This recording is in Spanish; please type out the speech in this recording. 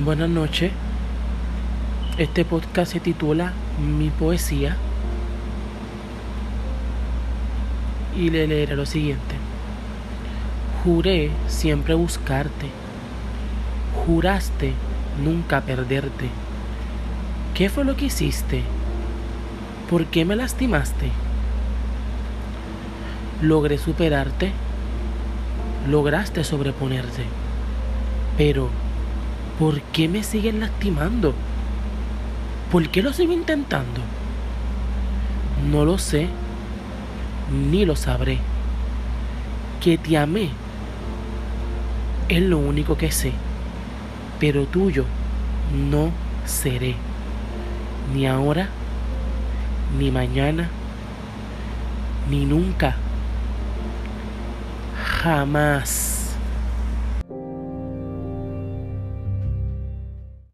Buenas noches. Este podcast se titula Mi poesía. Y le leeré lo siguiente. Juré siempre buscarte. Juraste nunca perderte. ¿Qué fue lo que hiciste? ¿Por qué me lastimaste? Logré superarte. Lograste sobreponerte. Pero, ¿por qué me siguen lastimando? ¿Por qué lo sigo intentando? No lo sé, ni lo sabré. Que te amé es lo único que sé, pero tuyo no seré, ni ahora, ni mañana, ni nunca, jamás.